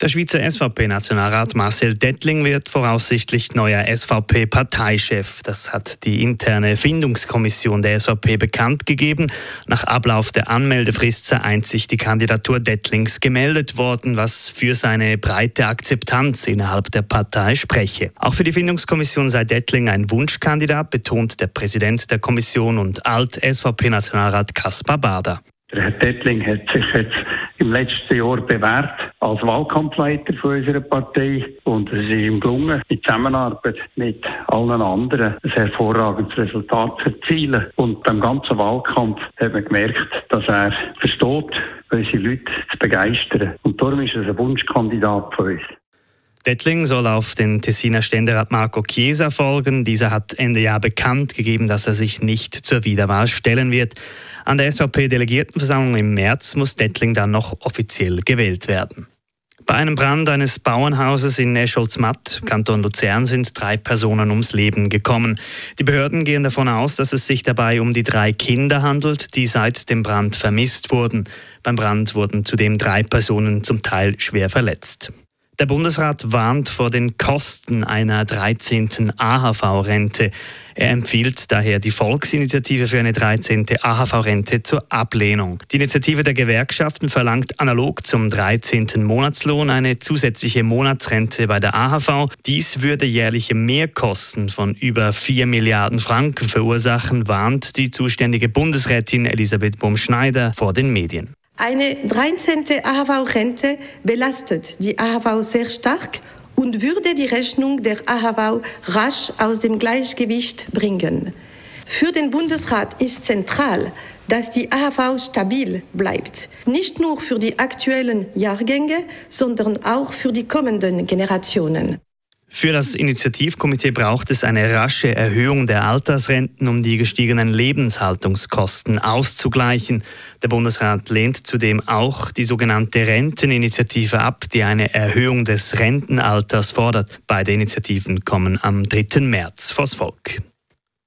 Der Schweizer SVP-Nationalrat Marcel Dettling wird voraussichtlich neuer SVP-Parteichef. Das hat die interne Findungskommission der SVP bekannt gegeben. Nach Ablauf der Anmeldefrist sei einzig die Kandidatur Dettlings gemeldet worden, was für seine breite Akzeptanz innerhalb der Partei spreche. Auch für die Findungskommission sei Dettling ein Wunschkandidat, betont der Präsident der Kommission und Alt-SVP-Nationalrat Kaspar Bader. Der Herr Dettling hat sich jetzt im letzten Jahr bewährt als Wahlkampfleiter von unserer Partei und es ist ihm gelungen, in Zusammenarbeit mit allen anderen ein hervorragendes Resultat zu erzielen. Und beim ganzen Wahlkampf hat man gemerkt, dass er versteht, unsere Leute zu begeistern. Und darum ist er ein Wunschkandidat von uns. Dettling soll auf den Tessiner Ständerat Marco Chiesa folgen. Dieser hat Ende Jahr bekannt gegeben, dass er sich nicht zur Wiederwahl stellen wird. An der SVP-Delegiertenversammlung im März muss Dettling dann noch offiziell gewählt werden. Bei einem Brand eines Bauernhauses in Escholz-Matt, Kanton Luzern, sind drei Personen ums Leben gekommen. Die Behörden gehen davon aus, dass es sich dabei um die drei Kinder handelt, die seit dem Brand vermisst wurden. Beim Brand wurden zudem drei Personen zum Teil schwer verletzt. Der Bundesrat warnt vor den Kosten einer 13. AHV-Rente. Er empfiehlt daher die Volksinitiative für eine 13. AHV-Rente zur Ablehnung. Die Initiative der Gewerkschaften verlangt analog zum 13. Monatslohn eine zusätzliche Monatsrente bei der AHV. Dies würde jährliche Mehrkosten von über 4 Milliarden Franken verursachen, warnt die zuständige Bundesrätin Elisabeth Bohm-Schneider vor den Medien. Eine 13. AHV-Rente belastet die AHV sehr stark und würde die Rechnung der AHV rasch aus dem Gleichgewicht bringen. Für den Bundesrat ist zentral, dass die AHV stabil bleibt, nicht nur für die aktuellen Jahrgänge, sondern auch für die kommenden Generationen. Für das Initiativkomitee braucht es eine rasche Erhöhung der Altersrenten, um die gestiegenen Lebenshaltungskosten auszugleichen. Der Bundesrat lehnt zudem auch die sogenannte Renteninitiative ab, die eine Erhöhung des Rentenalters fordert. Beide Initiativen kommen am 3. März vors Volk.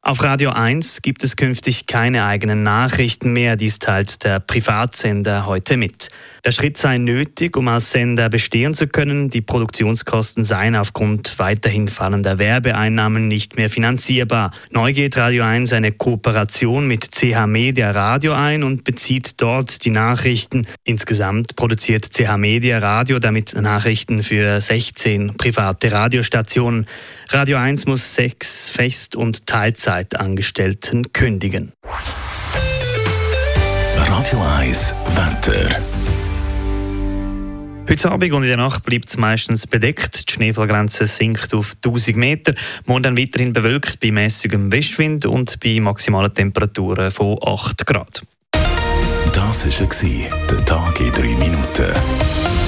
Auf Radio 1 gibt es künftig keine eigenen Nachrichten mehr, dies teilt der Privatsender heute mit. Der Schritt sei nötig, um als Sender bestehen zu können. Die Produktionskosten seien aufgrund weiterhin fallender Werbeeinnahmen nicht mehr finanzierbar. Neu geht Radio 1 eine Kooperation mit CH Media Radio ein und bezieht dort die Nachrichten. Insgesamt produziert CH Media Radio damit Nachrichten für 16 private Radiostationen. Radio 1 muss sechs Fest- und Teilzeitangestellten kündigen. Radio 1 Wetter. Heute Abend und in der Nacht bleibt es meistens bedeckt. Die Schneefallgrenze sinkt auf 1000 Meter. Morgen dann weiterhin bewölkt bei mäßigem Westwind und bei maximalen Temperaturen von 8 Grad. Das war der Tag in 3 Minuten.